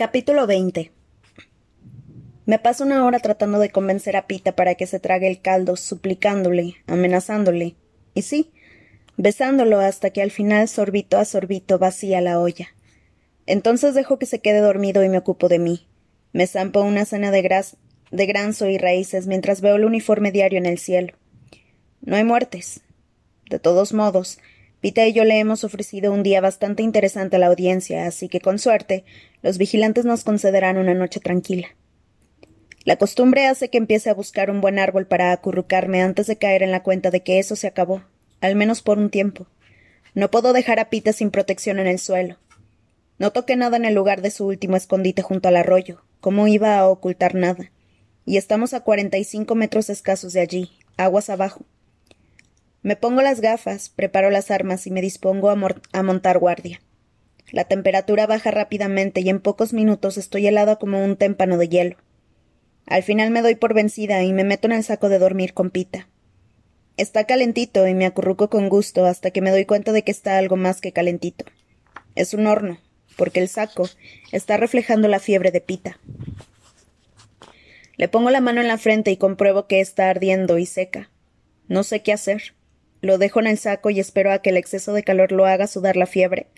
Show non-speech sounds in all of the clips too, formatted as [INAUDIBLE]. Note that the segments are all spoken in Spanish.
Capítulo 20 Me paso una hora tratando de convencer a Pita para que se trague el caldo, suplicándole, amenazándole, y sí, besándolo hasta que al final sorbito a sorbito vacía la olla. Entonces dejo que se quede dormido y me ocupo de mí. Me zampo una cena de, gras de granzo y raíces mientras veo el uniforme diario en el cielo. No hay muertes. De todos modos, Pita y yo le hemos ofrecido un día bastante interesante a la audiencia, así que con suerte los vigilantes nos concederán una noche tranquila. La costumbre hace que empiece a buscar un buen árbol para acurrucarme antes de caer en la cuenta de que eso se acabó, al menos por un tiempo. No puedo dejar a Pita sin protección en el suelo. No toqué nada en el lugar de su último escondite junto al arroyo. ¿Cómo iba a ocultar nada? Y estamos a cuarenta y cinco metros escasos de allí, aguas abajo. Me pongo las gafas, preparo las armas y me dispongo a, montar guardia. La temperatura baja rápidamente y en pocos minutos estoy helada como un témpano de hielo. Al final me doy por vencida y me meto en el saco de dormir con Pita. Está calentito y me acurruco con gusto hasta que me doy cuenta de que está algo más que calentito. Es un horno, porque el saco está reflejando la fiebre de Pita. Le pongo la mano en la frente y compruebo que está ardiendo y seca. No sé qué hacer. Lo dejo en el saco y espero a que el exceso de calor lo haga sudar la fiebre.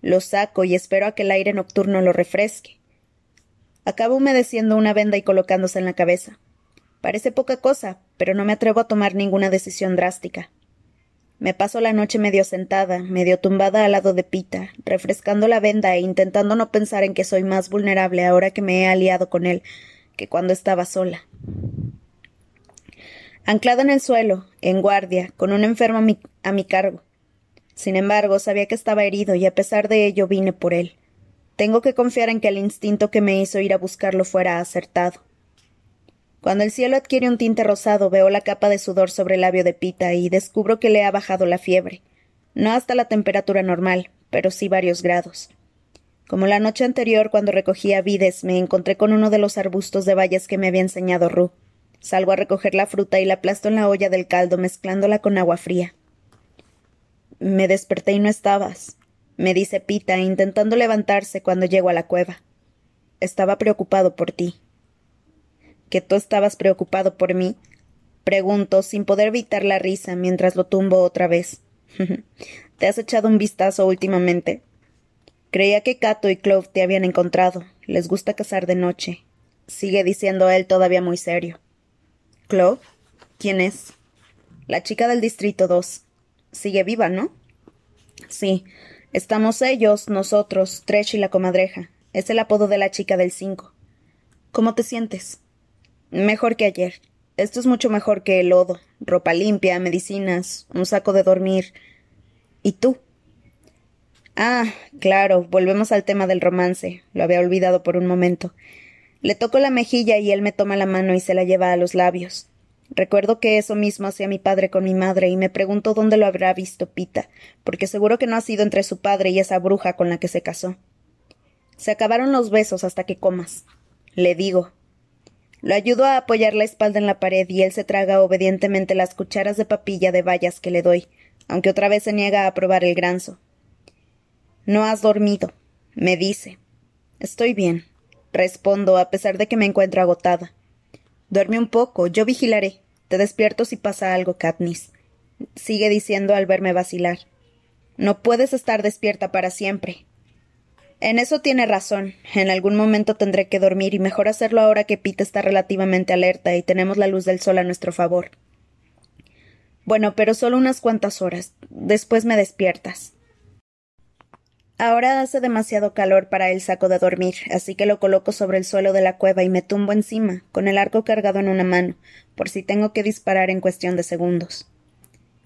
Lo saco y espero a que el aire nocturno lo refresque. Acabo humedeciendo una venda y colocándose en la cabeza. Parece poca cosa, pero no me atrevo a tomar ninguna decisión drástica. Me paso la noche medio sentada, medio tumbada al lado de Pita, refrescando la venda e intentando no pensar en que soy más vulnerable ahora que me he aliado con él que cuando estaba sola. Anclada en el suelo, en guardia, con un enfermo a mi, cargo. Sin embargo, sabía que estaba herido y a pesar de ello vine por él. Tengo que confiar en que el instinto que me hizo ir a buscarlo fuera acertado. Cuando el cielo adquiere un tinte rosado, veo la capa de sudor sobre el labio de Pita y descubro que le ha bajado la fiebre. No hasta la temperatura normal, pero sí varios grados. Como la noche anterior, cuando recogía vides, me encontré con uno de los arbustos de bayas que me había enseñado Ru. Salgo a recoger la fruta y la aplasto en la olla del caldo mezclándola con agua fría. Me desperté y no estabas, me dice Pita, intentando levantarse cuando llego a la cueva. Estaba preocupado por ti. ¿Que tú estabas preocupado por mí? Pregunto, sin poder evitar la risa, mientras lo tumbo otra vez. [LAUGHS] ¿Te has echado un vistazo últimamente? Creía que Cato y Clove te habían encontrado. Les gusta cazar de noche. Sigue diciendo él todavía muy serio. ¿Clove? ¿Quién es? La chica del Distrito 2. Sigue viva, ¿no? Sí. Estamos ellos, nosotros, Tresh y la comadreja. Es el apodo de la chica del 5. ¿Cómo te sientes? Mejor que ayer. Esto es mucho mejor que el lodo, ropa limpia, medicinas, un saco de dormir. ¿Y tú? Ah, claro, volvemos al tema del romance. Lo había olvidado por un momento. Le toco la mejilla y él me toma la mano y se la lleva a los labios. Recuerdo que eso mismo hacía mi padre con mi madre y me pregunto dónde lo habrá visto Pita, porque seguro que no ha sido entre su padre y esa bruja con la que se casó. Se acabaron los besos hasta que comas. Le digo. Lo ayudo a apoyar la espalda en la pared y él se traga obedientemente las cucharas de papilla de bayas que le doy, aunque otra vez se niega a probar el granzo. No has dormido, me dice. Estoy bien. Respondo, a pesar de que me encuentro agotada. Duerme un poco, yo vigilaré. Te despierto si pasa algo, Katniss. Sigue diciendo al verme vacilar. No puedes estar despierta para siempre. En eso tiene razón. En algún momento tendré que dormir y mejor hacerlo ahora que Pete está relativamente alerta y tenemos la luz del sol a nuestro favor. Bueno, pero solo unas cuantas horas. Después me despiertas. Ahora hace demasiado calor para el saco de dormir, así que lo coloco sobre el suelo de la cueva y me tumbo encima, con el arco cargado en una mano, por si tengo que disparar en cuestión de segundos.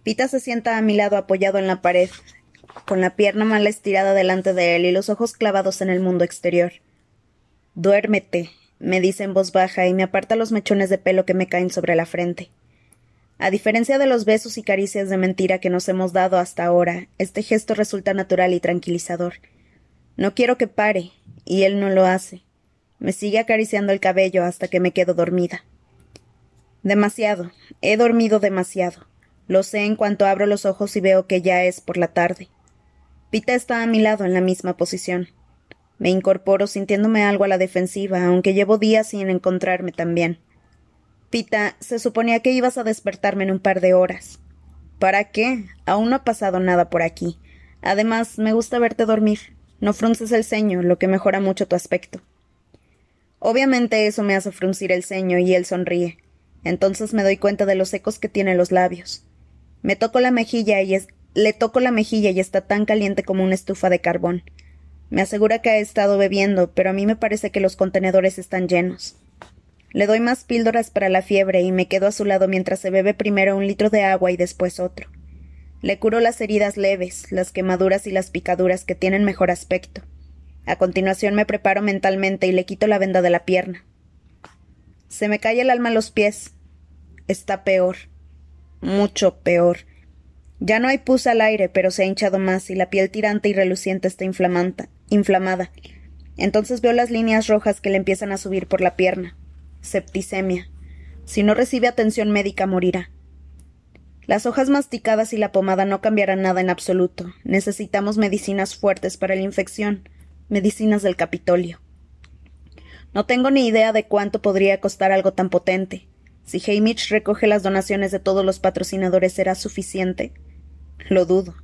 Pita se sienta a mi lado apoyado en la pared, con la pierna mal estirada delante de él y los ojos clavados en el mundo exterior. Duérmete, me dice en voz baja y me aparta los mechones de pelo que me caen sobre la frente. A diferencia de los besos y caricias de mentira que nos hemos dado hasta ahora, este gesto resulta natural y tranquilizador. No quiero que pare, y él no lo hace. Me sigue acariciando el cabello hasta que me quedo dormida. Demasiado. He dormido demasiado. Lo sé en cuanto abro los ojos y veo que ya es por la tarde. Pita está a mi lado en la misma posición. Me incorporo sintiéndome algo a la defensiva, aunque llevo días sin encontrarme tan bien. Pita, se suponía que ibas a despertarme en un par de horas. ¿Para qué? Aún no ha pasado nada por aquí. Además, me gusta verte dormir. No frunces el ceño, lo que mejora mucho tu aspecto. Obviamente eso me hace fruncir el ceño y él sonríe. Entonces me doy cuenta de los secos que tiene los labios. Me toco la mejilla y es... le toco la mejilla y está tan caliente como una estufa de carbón. Me asegura que ha estado bebiendo, pero a mí me parece que los contenedores están llenos. Le doy más píldoras para la fiebre y me quedo a su lado mientras se bebe primero un litro de agua y después otro. Le curo las heridas leves, las quemaduras y las picaduras que tienen mejor aspecto. A continuación me preparo mentalmente y le quito la venda de la pierna. Se me cae el alma a los pies. Está peor. Mucho peor. Ya no hay pus al aire, pero se ha hinchado más y la piel tirante y reluciente está inflamada. Entonces veo las líneas rojas que le empiezan a subir por la pierna. Septicemia. Si no recibe atención médica, morirá. Las hojas masticadas y la pomada no cambiarán nada en absoluto. Necesitamos medicinas fuertes para la infección, medicinas del Capitolio. No tengo ni idea de cuánto podría costar algo tan potente. Si Hamish recoge las donaciones de todos los patrocinadores, ¿será suficiente? Lo dudo.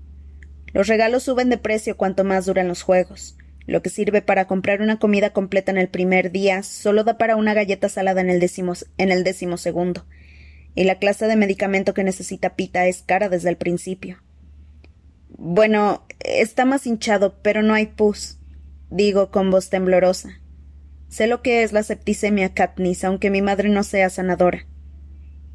Los regalos suben de precio cuanto más duran los juegos. Lo que sirve para comprar una comida completa en el primer día solo da para una galleta salada en el décimo, en el décimo segundo. Y la clase de medicamento que necesita Pita es cara desde el principio. Bueno, está más hinchado, pero no hay pus, digo con voz temblorosa. Sé lo que es la septicemia, Katniss, aunque mi madre no sea sanadora.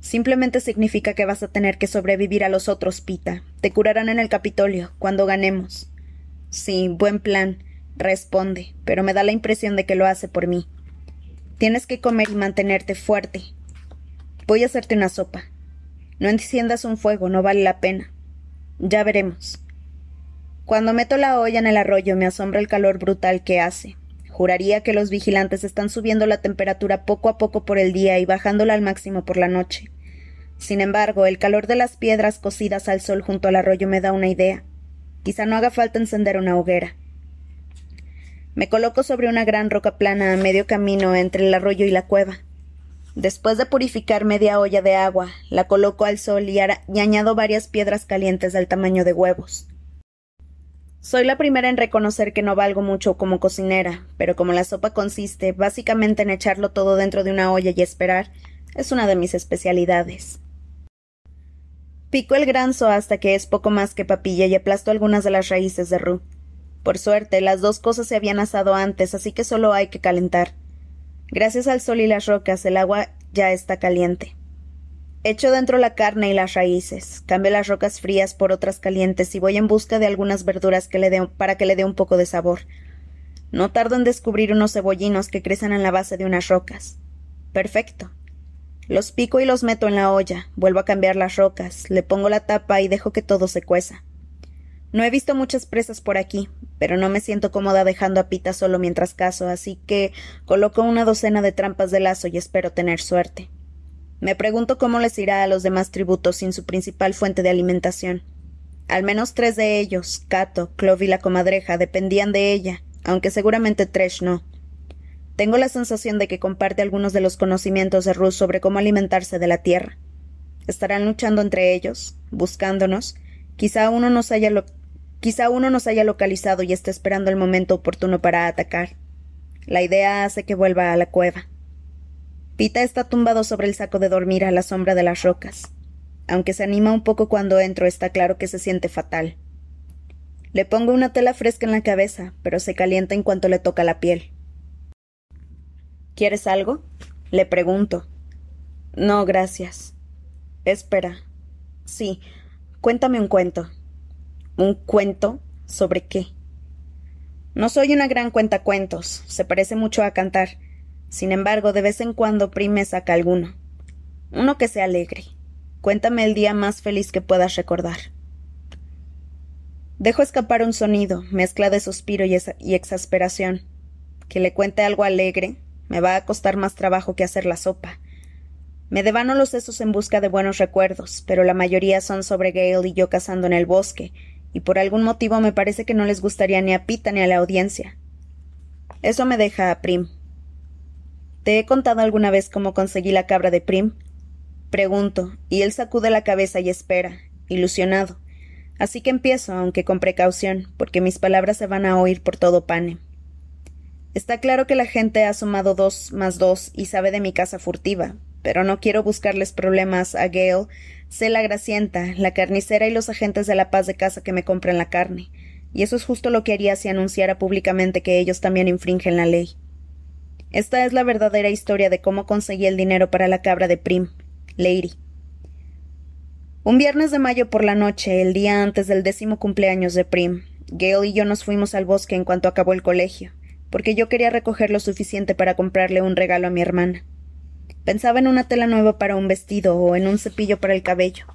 Simplemente significa que vas a tener que sobrevivir a los otros, Pita. Te curarán en el Capitolio, cuando ganemos. Sí, buen plan responde, pero me da la impresión de que lo hace por mí. Tienes que comer y mantenerte fuerte. Voy a hacerte una sopa. No enciendas un fuego, no vale la pena. Ya veremos. Cuando meto la olla en el arroyo me asombra el calor brutal que hace. Juraría que los vigilantes están subiendo la temperatura poco a poco por el día y bajándola al máximo por la noche. Sin embargo, el calor de las piedras cocidas al sol junto al arroyo me da una idea. Quizá no haga falta encender una hoguera. Me coloco sobre una gran roca plana a medio camino entre el arroyo y la cueva. Después de purificar media olla de agua, la coloco al sol y, añado varias piedras calientes del tamaño de huevos. Soy la primera en reconocer que no valgo mucho como cocinera, pero como la sopa consiste básicamente en echarlo todo dentro de una olla y esperar, es una de mis especialidades. Pico el granzo hasta que es poco más que papilla y aplasto algunas de las raíces de rú. Por suerte, las dos cosas se habían asado antes, así que solo hay que calentar. Gracias al sol y las rocas, el agua ya está caliente. Echo dentro la carne y las raíces, cambio las rocas frías por otras calientes y voy en busca de algunas verduras que le para que le dé un poco de sabor. No tardo en descubrir unos cebollinos que crecen en la base de unas rocas. Perfecto. Los pico y los meto en la olla, vuelvo a cambiar las rocas, le pongo la tapa y dejo que todo se cueza. No he visto muchas presas por aquí, pero no me siento cómoda dejando a Pita solo mientras caso, así que coloco una docena de trampas de lazo y espero tener suerte. Me pregunto cómo les irá a los demás tributos sin su principal fuente de alimentación. Al menos tres de ellos, Cato, Clove y la comadreja, dependían de ella, aunque seguramente Tresh no. Tengo la sensación de que comparte algunos de los conocimientos de Ruth sobre cómo alimentarse de la tierra. ¿Estarán luchando entre ellos? ¿Buscándonos? Quizá uno nos haya lo Quizá uno nos haya localizado y esté esperando el momento oportuno para atacar. La idea hace que vuelva a la cueva. Pita está tumbado sobre el saco de dormir a la sombra de las rocas. Aunque se anima un poco cuando entro, está claro que se siente fatal. Le pongo una tela fresca en la cabeza, pero se calienta en cuanto le toca la piel. ¿Quieres algo? Le pregunto. No, gracias. Espera. Sí, cuéntame un cuento. ¿Un cuento? ¿Sobre qué? No soy una gran cuentacuentos, se parece mucho a cantar. Sin embargo, de vez en cuando Prime saca alguno. Uno que sea alegre. Cuéntame el día más feliz que puedas recordar. Dejo escapar un sonido, mezcla de suspiro y, y exasperación. Que le cuente algo alegre me va a costar más trabajo que hacer la sopa. Me devano los sesos en busca de buenos recuerdos, pero la mayoría son sobre Gale y yo cazando en el bosque, y por algún motivo me parece que no les gustaría ni a Pita ni a la audiencia. Eso me deja a Prim. ¿Te he contado alguna vez cómo conseguí la cabra de Prim? Pregunto, y él sacude la cabeza y espera, ilusionado. Así que empiezo, aunque con precaución, porque mis palabras se van a oír por todo Pane. Está claro que la gente ha sumado dos más dos y sabe de mi casa furtiva, pero no quiero buscarles problemas a Gale, sé la gracienta, la carnicera y los agentes de la paz de casa que me compran la carne, y eso es justo lo que haría si anunciara públicamente que ellos también infringen la ley. Esta es la verdadera historia de cómo conseguí el dinero para la cabra de Prim, Lady. Un viernes de mayo por la noche, el día antes del décimo cumpleaños de Prim, Gale y yo nos fuimos al bosque en cuanto acabó el colegio, porque yo quería recoger lo suficiente para comprarle un regalo a mi hermana. Pensaba en una tela nueva para un vestido o en un cepillo para el cabello.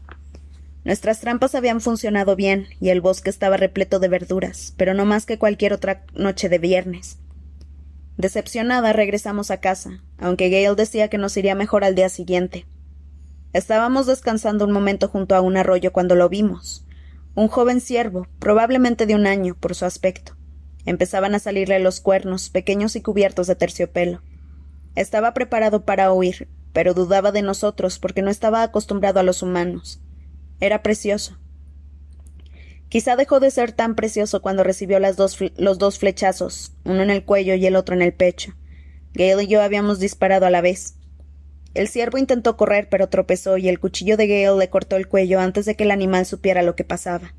Nuestras trampas habían funcionado bien y el bosque estaba repleto de verduras, pero no más que cualquier otra noche de viernes. Decepcionada regresamos a casa, aunque Gale decía que nos iría mejor al día siguiente. Estábamos descansando un momento junto a un arroyo cuando lo vimos. Un joven ciervo, probablemente de un año, por su aspecto. Empezaban a salirle los cuernos, pequeños y cubiertos de terciopelo. Estaba preparado para huir, pero dudaba de nosotros porque no estaba acostumbrado a los humanos. Era precioso. Quizá dejó de ser tan precioso cuando recibió las dos los dos flechazos, uno en el cuello y el otro en el pecho. Gale y yo habíamos disparado a la vez. El ciervo intentó correr, pero tropezó y el cuchillo de Gale le cortó el cuello antes de que el animal supiera lo que pasaba.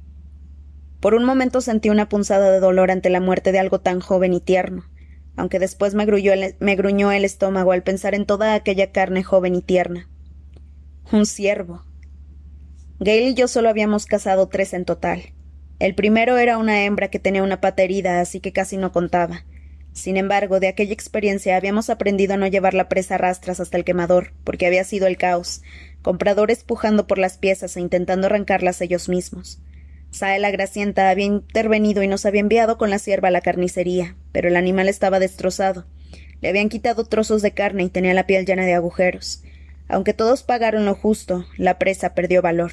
Por un momento sentí una punzada de dolor ante la muerte de algo tan joven y tierno, aunque después me, me gruñó el estómago al pensar en toda aquella carne joven y tierna. Un ciervo. Gale y yo solo habíamos cazado tres en total. El primero era una hembra que tenía una pata herida, así que casi no contaba. Sin embargo, de aquella experiencia habíamos aprendido a no llevar la presa rastras hasta el quemador, porque había sido el caos, compradores pujando por las piezas e intentando arrancarlas ellos mismos. Sae la Gracienta había intervenido y nos había enviado con la sierva a la carnicería, pero el animal estaba destrozado. Le habían quitado trozos de carne y tenía la piel llena de agujeros. Aunque todos pagaron lo justo, la presa perdió valor.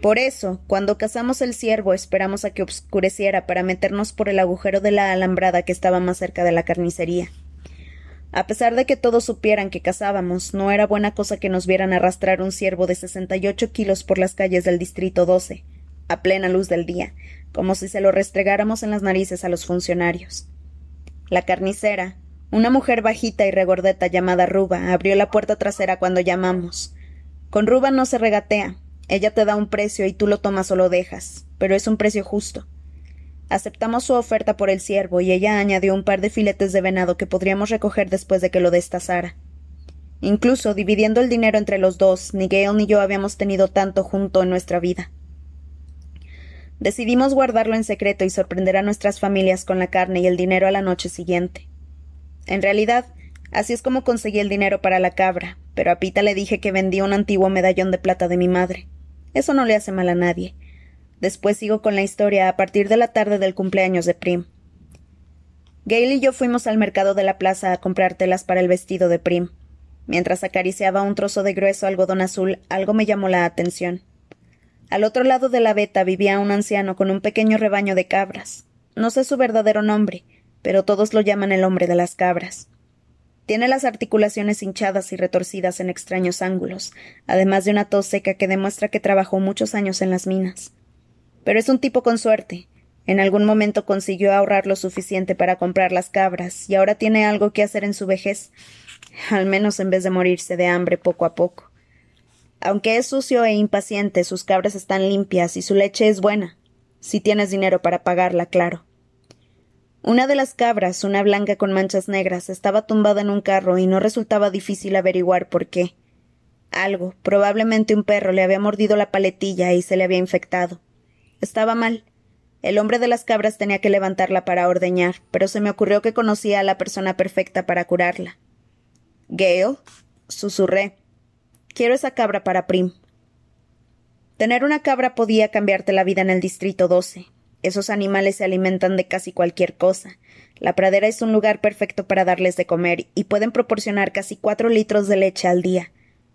Por eso, cuando cazamos el ciervo, esperamos a que oscureciera para meternos por el agujero de la alambrada que estaba más cerca de la carnicería. A pesar de que todos supieran que cazábamos, no era buena cosa que nos vieran arrastrar un ciervo de sesenta y ocho kilos por las calles del distrito 12 a plena luz del día, como si se lo restregáramos en las narices a los funcionarios. La carnicera, una mujer bajita y regordeta llamada Ruba, abrió la puerta trasera cuando llamamos. Con Ruba no se regatea. Ella te da un precio y tú lo tomas o lo dejas, pero es un precio justo. Aceptamos su oferta por el ciervo y ella añadió un par de filetes de venado que podríamos recoger después de que lo destazara. Incluso dividiendo el dinero entre los dos, ni Gale ni yo habíamos tenido tanto junto en nuestra vida. Decidimos guardarlo en secreto y sorprender a nuestras familias con la carne y el dinero a la noche siguiente. En realidad, así es como conseguí el dinero para la cabra, pero a Pita le dije que vendí un antiguo medallón de plata de mi madre. Eso no le hace mal a nadie. Después sigo con la historia a partir de la tarde del cumpleaños de Prim. Gail y yo fuimos al mercado de la plaza a comprar telas para el vestido de Prim. Mientras acariciaba un trozo de grueso algodón azul, algo me llamó la atención. Al otro lado de la veta vivía un anciano con un pequeño rebaño de cabras. No sé su verdadero nombre, pero todos lo llaman el hombre de las cabras. Tiene las articulaciones hinchadas y retorcidas en extraños ángulos, además de una tos seca que demuestra que trabajó muchos años en las minas. Pero es un tipo con suerte. En algún momento consiguió ahorrar lo suficiente para comprar las cabras, y ahora tiene algo que hacer en su vejez, al menos en vez de morirse de hambre poco a poco. Aunque es sucio e impaciente, sus cabras están limpias y su leche es buena. Si tienes dinero para pagarla, claro. Una de las cabras, una blanca con manchas negras, estaba tumbada en un carro y no resultaba difícil averiguar por qué. Algo, probablemente un perro, le había mordido la paletilla y se le había infectado. Estaba mal. El hombre de las cabras tenía que levantarla para ordeñar, pero se me ocurrió que conocía a la persona perfecta para curarla. Gale, susurré. Quiero esa cabra para Prim. Tener una cabra podía cambiarte la vida en el Distrito 12. Esos animales se alimentan de casi cualquier cosa. La pradera es un lugar perfecto para darles de comer y pueden proporcionar casi cuatro litros de leche al día.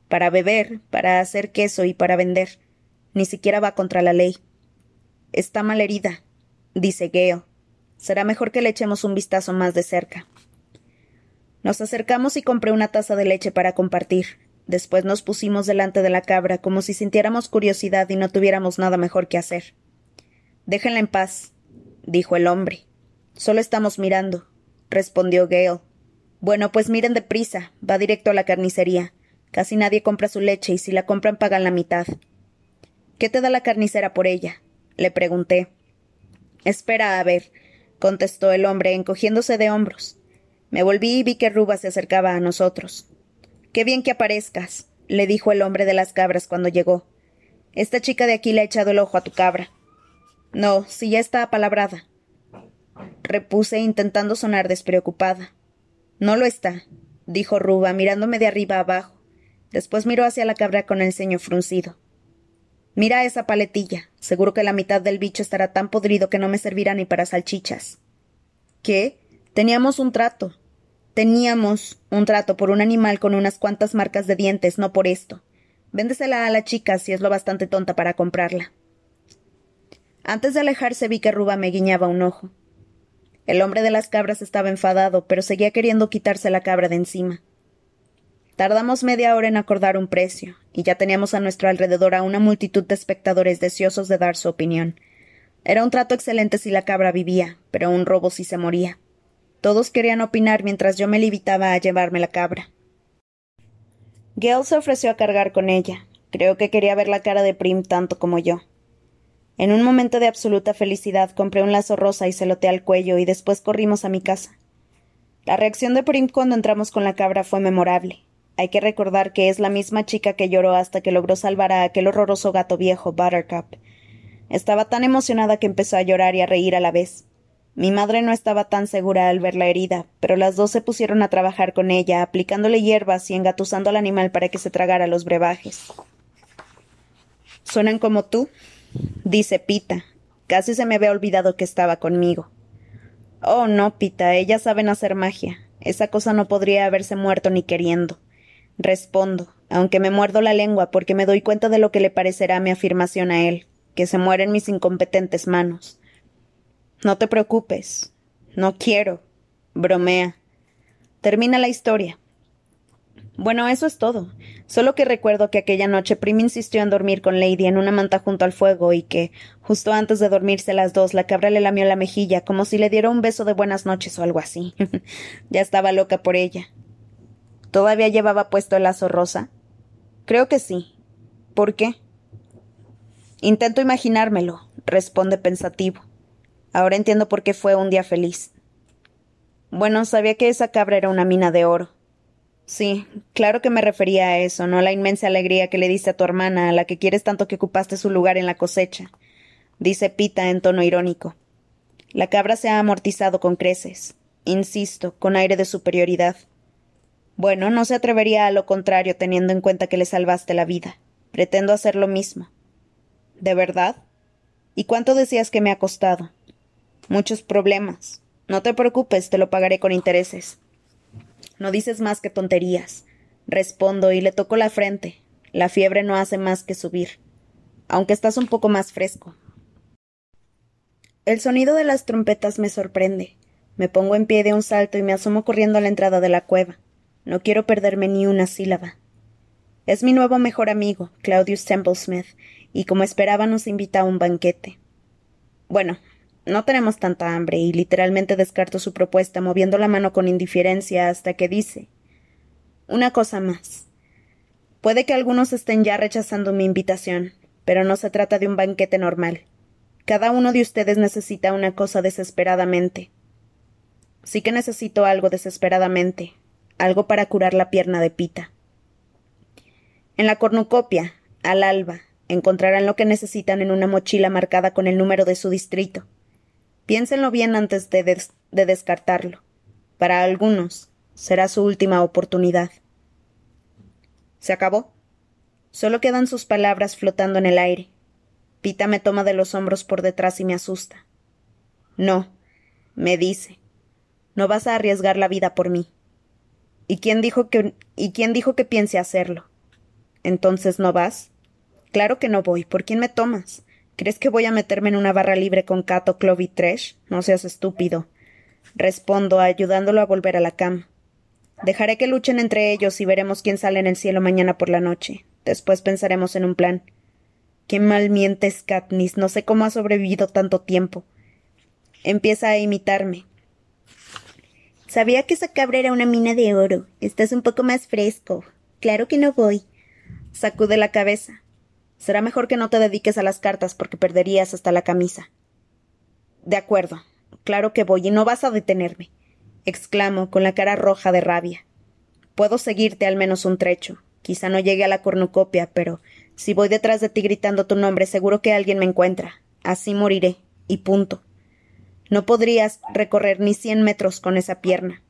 Para beber, para hacer queso y para vender. Ni siquiera va contra la ley. Está mal herida, dice Geo. Será mejor que le echemos un vistazo más de cerca. Nos acercamos y compré una taza de leche para compartir. Después nos pusimos delante de la cabra como si sintiéramos curiosidad y no tuviéramos nada mejor que hacer. Déjenla en paz, dijo el hombre. Solo estamos mirando, respondió Gale. Bueno, pues miren deprisa, va directo a la carnicería. Casi nadie compra su leche y si la compran pagan la mitad. ¿Qué te da la carnicera por ella? le pregunté. Espera a ver, contestó el hombre, encogiéndose de hombros. Me volví y vi que Ruba se acercaba a nosotros. Qué bien que aparezcas, le dijo el hombre de las cabras cuando llegó. Esta chica de aquí le ha echado el ojo a tu cabra. No, si ya está apalabrada. Repuse intentando sonar despreocupada. No lo está, dijo Ruba, mirándome de arriba abajo. Después miró hacia la cabra con el ceño fruncido. Mira esa paletilla. Seguro que la mitad del bicho estará tan podrido que no me servirá ni para salchichas. ¿Qué? Teníamos un trato. Teníamos un trato por un animal con unas cuantas marcas de dientes, no por esto. Véndesela a la chica si es lo bastante tonta para comprarla. Antes de alejarse vi que Ruba me guiñaba un ojo. El hombre de las cabras estaba enfadado, pero seguía queriendo quitarse la cabra de encima. Tardamos media hora en acordar un precio, y ya teníamos a nuestro alrededor a una multitud de espectadores deseosos de dar su opinión. Era un trato excelente si la cabra vivía, pero un robo si se moría. Todos querían opinar mientras yo me limitaba a llevarme la cabra. Gale se ofreció a cargar con ella. Creo que quería ver la cara de Prim tanto como yo. En un momento de absoluta felicidad compré un lazo rosa y se loteé al cuello y después corrimos a mi casa. La reacción de Prim cuando entramos con la cabra fue memorable. Hay que recordar que es la misma chica que lloró hasta que logró salvar a aquel horroroso gato viejo, Buttercup. Estaba tan emocionada que empezó a llorar y a reír a la vez. Mi madre no estaba tan segura al ver la herida, pero las dos se pusieron a trabajar con ella, aplicándole hierbas y engatusando al animal para que se tragara los brebajes. ¿Suenan como tú? dice Pita. Casi se me había olvidado que estaba conmigo. Oh, no, Pita, ellas saben hacer magia. Esa cosa no podría haberse muerto ni queriendo. Respondo, aunque me muerdo la lengua porque me doy cuenta de lo que le parecerá mi afirmación a él, que se muere en mis incompetentes manos. No te preocupes. No quiero. Bromea. Termina la historia. Bueno, eso es todo. Solo que recuerdo que aquella noche Prim insistió en dormir con Lady en una manta junto al fuego y que, justo antes de dormirse las dos, la cabra le lamió la mejilla como si le diera un beso de buenas noches o algo así. [LAUGHS] ya estaba loca por ella. ¿Todavía llevaba puesto el lazo rosa? Creo que sí. ¿Por qué? Intento imaginármelo, responde pensativo. Ahora entiendo por qué fue un día feliz. Bueno, sabía que esa cabra era una mina de oro. Sí, claro que me refería a eso, no a la inmensa alegría que le diste a tu hermana, a la que quieres tanto que ocupaste su lugar en la cosecha, dice Pita en tono irónico. La cabra se ha amortizado con creces, insisto, con aire de superioridad. Bueno, no se atrevería a lo contrario teniendo en cuenta que le salvaste la vida. Pretendo hacer lo mismo. ¿De verdad? ¿Y cuánto decías que me ha costado? Muchos problemas. No te preocupes, te lo pagaré con intereses. No dices más que tonterías. Respondo y le toco la frente. La fiebre no hace más que subir. Aunque estás un poco más fresco. El sonido de las trompetas me sorprende. Me pongo en pie de un salto y me asomo corriendo a la entrada de la cueva. No quiero perderme ni una sílaba. Es mi nuevo mejor amigo, Claudius Templesmith, y como esperaba nos invita a un banquete. Bueno, no tenemos tanta hambre, y literalmente descarto su propuesta, moviendo la mano con indiferencia hasta que dice Una cosa más. Puede que algunos estén ya rechazando mi invitación, pero no se trata de un banquete normal. Cada uno de ustedes necesita una cosa desesperadamente. Sí que necesito algo desesperadamente, algo para curar la pierna de Pita. En la cornucopia, al alba, encontrarán lo que necesitan en una mochila marcada con el número de su distrito. Piénsenlo bien antes de, de descartarlo. Para algunos será su última oportunidad. ¿Se acabó? Solo quedan sus palabras flotando en el aire. Pita me toma de los hombros por detrás y me asusta. No, me dice, no vas a arriesgar la vida por mí. ¿Y quién dijo que y quién dijo que piense hacerlo? Entonces no vas? Claro que no voy. ¿Por quién me tomas? ¿Crees que voy a meterme en una barra libre con Cato, Clove y Tresh? No seas estúpido. Respondo, ayudándolo a volver a la cama. Dejaré que luchen entre ellos y veremos quién sale en el cielo mañana por la noche. Después pensaremos en un plan. Qué mal mientes, Katniss. No sé cómo ha sobrevivido tanto tiempo. Empieza a imitarme. Sabía que esa cabra era una mina de oro. Estás un poco más fresco. Claro que no voy. Sacude la cabeza. Será mejor que no te dediques a las cartas porque perderías hasta la camisa. De acuerdo. Claro que voy y no vas a detenerme. exclamo con la cara roja de rabia. Puedo seguirte al menos un trecho. Quizá no llegue a la cornucopia, pero si voy detrás de ti gritando tu nombre, seguro que alguien me encuentra. Así moriré. Y punto. No podrías recorrer ni cien metros con esa pierna.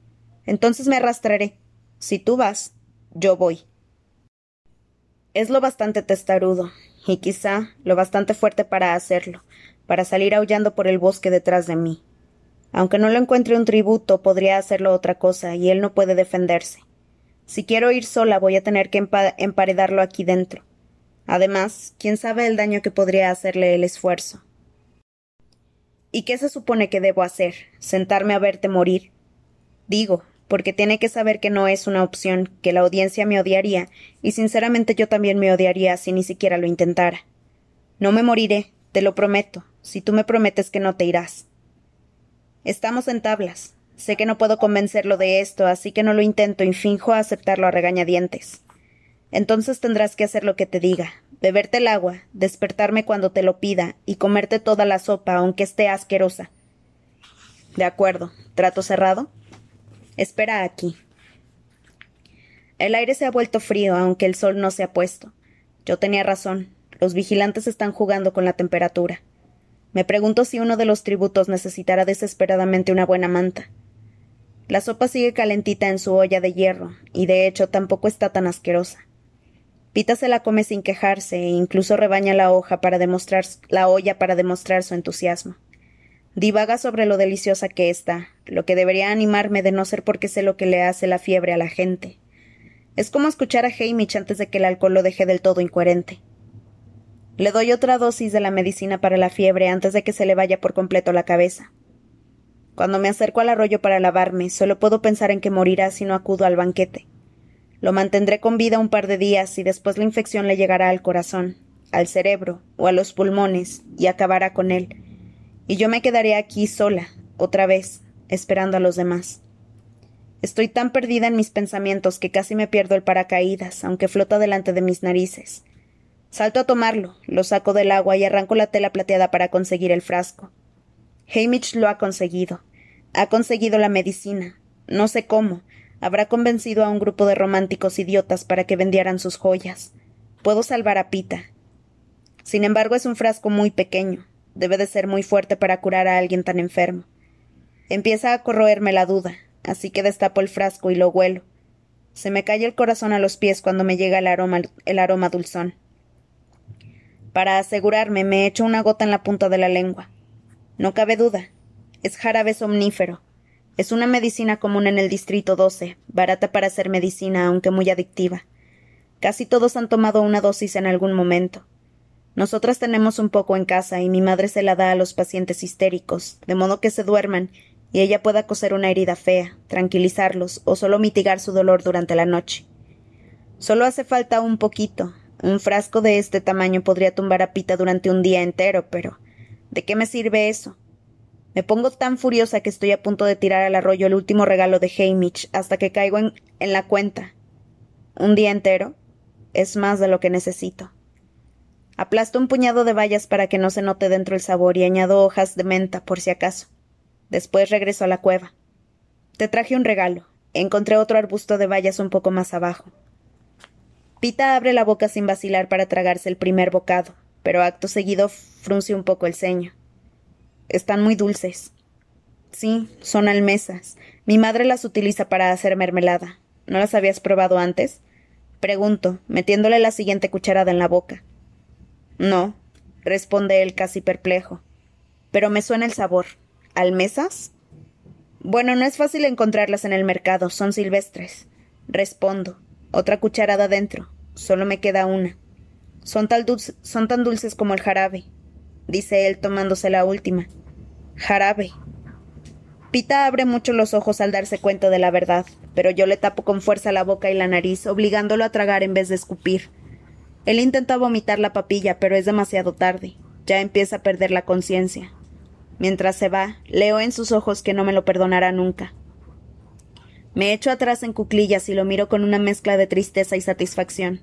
Entonces me arrastraré. Si tú vas, yo voy. Es lo bastante testarudo, y quizá lo bastante fuerte para hacerlo, para salir aullando por el bosque detrás de mí. Aunque no lo encuentre un tributo, podría hacerlo otra cosa, y él no puede defenderse. Si quiero ir sola, voy a tener que emparedarlo aquí dentro. Además, quién sabe el daño que podría hacerle el esfuerzo. ¿Y qué se supone que debo hacer? ¿Sentarme a verte morir? Digo, porque tiene que saber que no es una opción, que la audiencia me odiaría, y sinceramente yo también me odiaría si ni siquiera lo intentara. No me moriré, te lo prometo, si tú me prometes que no te irás. Estamos en tablas. Sé que no puedo convencerlo de esto, así que no lo intento y finjo aceptarlo a regañadientes. Entonces tendrás que hacer lo que te diga, beberte el agua, despertarme cuando te lo pida y comerte toda la sopa, aunque esté asquerosa. De acuerdo. ¿Trato cerrado? Espera aquí. El aire se ha vuelto frío, aunque el sol no se ha puesto. Yo tenía razón. Los vigilantes están jugando con la temperatura. Me pregunto si uno de los tributos necesitará desesperadamente una buena manta. La sopa sigue calentita en su olla de hierro, y de hecho tampoco está tan asquerosa. Pita se la come sin quejarse e incluso rebaña la hoja para demostrar la olla para demostrar su entusiasmo. Divaga sobre lo deliciosa que está, lo que debería animarme de no ser porque sé lo que le hace la fiebre a la gente. Es como escuchar a Hamish antes de que el alcohol lo deje del todo incoherente. Le doy otra dosis de la medicina para la fiebre antes de que se le vaya por completo la cabeza. Cuando me acerco al arroyo para lavarme, solo puedo pensar en que morirá si no acudo al banquete. Lo mantendré con vida un par de días y después la infección le llegará al corazón, al cerebro o a los pulmones y acabará con él. Y yo me quedaré aquí sola, otra vez, esperando a los demás. Estoy tan perdida en mis pensamientos que casi me pierdo el paracaídas, aunque flota delante de mis narices. Salto a tomarlo, lo saco del agua y arranco la tela plateada para conseguir el frasco. Hamish lo ha conseguido. Ha conseguido la medicina. No sé cómo, habrá convencido a un grupo de románticos idiotas para que vendieran sus joyas. Puedo salvar a Pita. Sin embargo, es un frasco muy pequeño. Debe de ser muy fuerte para curar a alguien tan enfermo. Empieza a corroerme la duda, así que destapo el frasco y lo huelo. Se me cae el corazón a los pies cuando me llega el aroma, el aroma dulzón. Para asegurarme, me echo una gota en la punta de la lengua. No cabe duda. Es jarabe somnífero. Es una medicina común en el Distrito 12, barata para ser medicina, aunque muy adictiva. Casi todos han tomado una dosis en algún momento. Nosotras tenemos un poco en casa y mi madre se la da a los pacientes histéricos, de modo que se duerman y ella pueda coser una herida fea, tranquilizarlos o solo mitigar su dolor durante la noche. Solo hace falta un poquito. Un frasco de este tamaño podría tumbar a Pita durante un día entero, pero ¿de qué me sirve eso? Me pongo tan furiosa que estoy a punto de tirar al arroyo el último regalo de Hamish hasta que caigo en, en la cuenta. Un día entero es más de lo que necesito. Aplasto un puñado de bayas para que no se note dentro el sabor y añado hojas de menta por si acaso. Después regreso a la cueva. Te traje un regalo. Encontré otro arbusto de bayas un poco más abajo. Pita abre la boca sin vacilar para tragarse el primer bocado, pero acto seguido frunce un poco el ceño. Están muy dulces. Sí, son almesas. Mi madre las utiliza para hacer mermelada. ¿No las habías probado antes? Pregunto, metiéndole la siguiente cucharada en la boca. No, responde él casi perplejo. Pero me suena el sabor. ¿Almesas? Bueno, no es fácil encontrarlas en el mercado, son silvestres. Respondo. Otra cucharada dentro. Solo me queda una. Son, son tan dulces como el jarabe. dice él tomándose la última. Jarabe. Pita abre mucho los ojos al darse cuenta de la verdad, pero yo le tapo con fuerza la boca y la nariz, obligándolo a tragar en vez de escupir. Él intenta vomitar la papilla, pero es demasiado tarde. Ya empieza a perder la conciencia. Mientras se va, leo en sus ojos que no me lo perdonará nunca. Me echo atrás en cuclillas y lo miro con una mezcla de tristeza y satisfacción.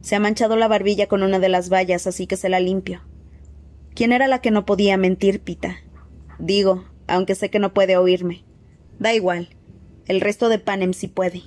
Se ha manchado la barbilla con una de las vallas, así que se la limpio. ¿Quién era la que no podía mentir, Pita? Digo, aunque sé que no puede oírme. Da igual. El resto de Panem sí puede.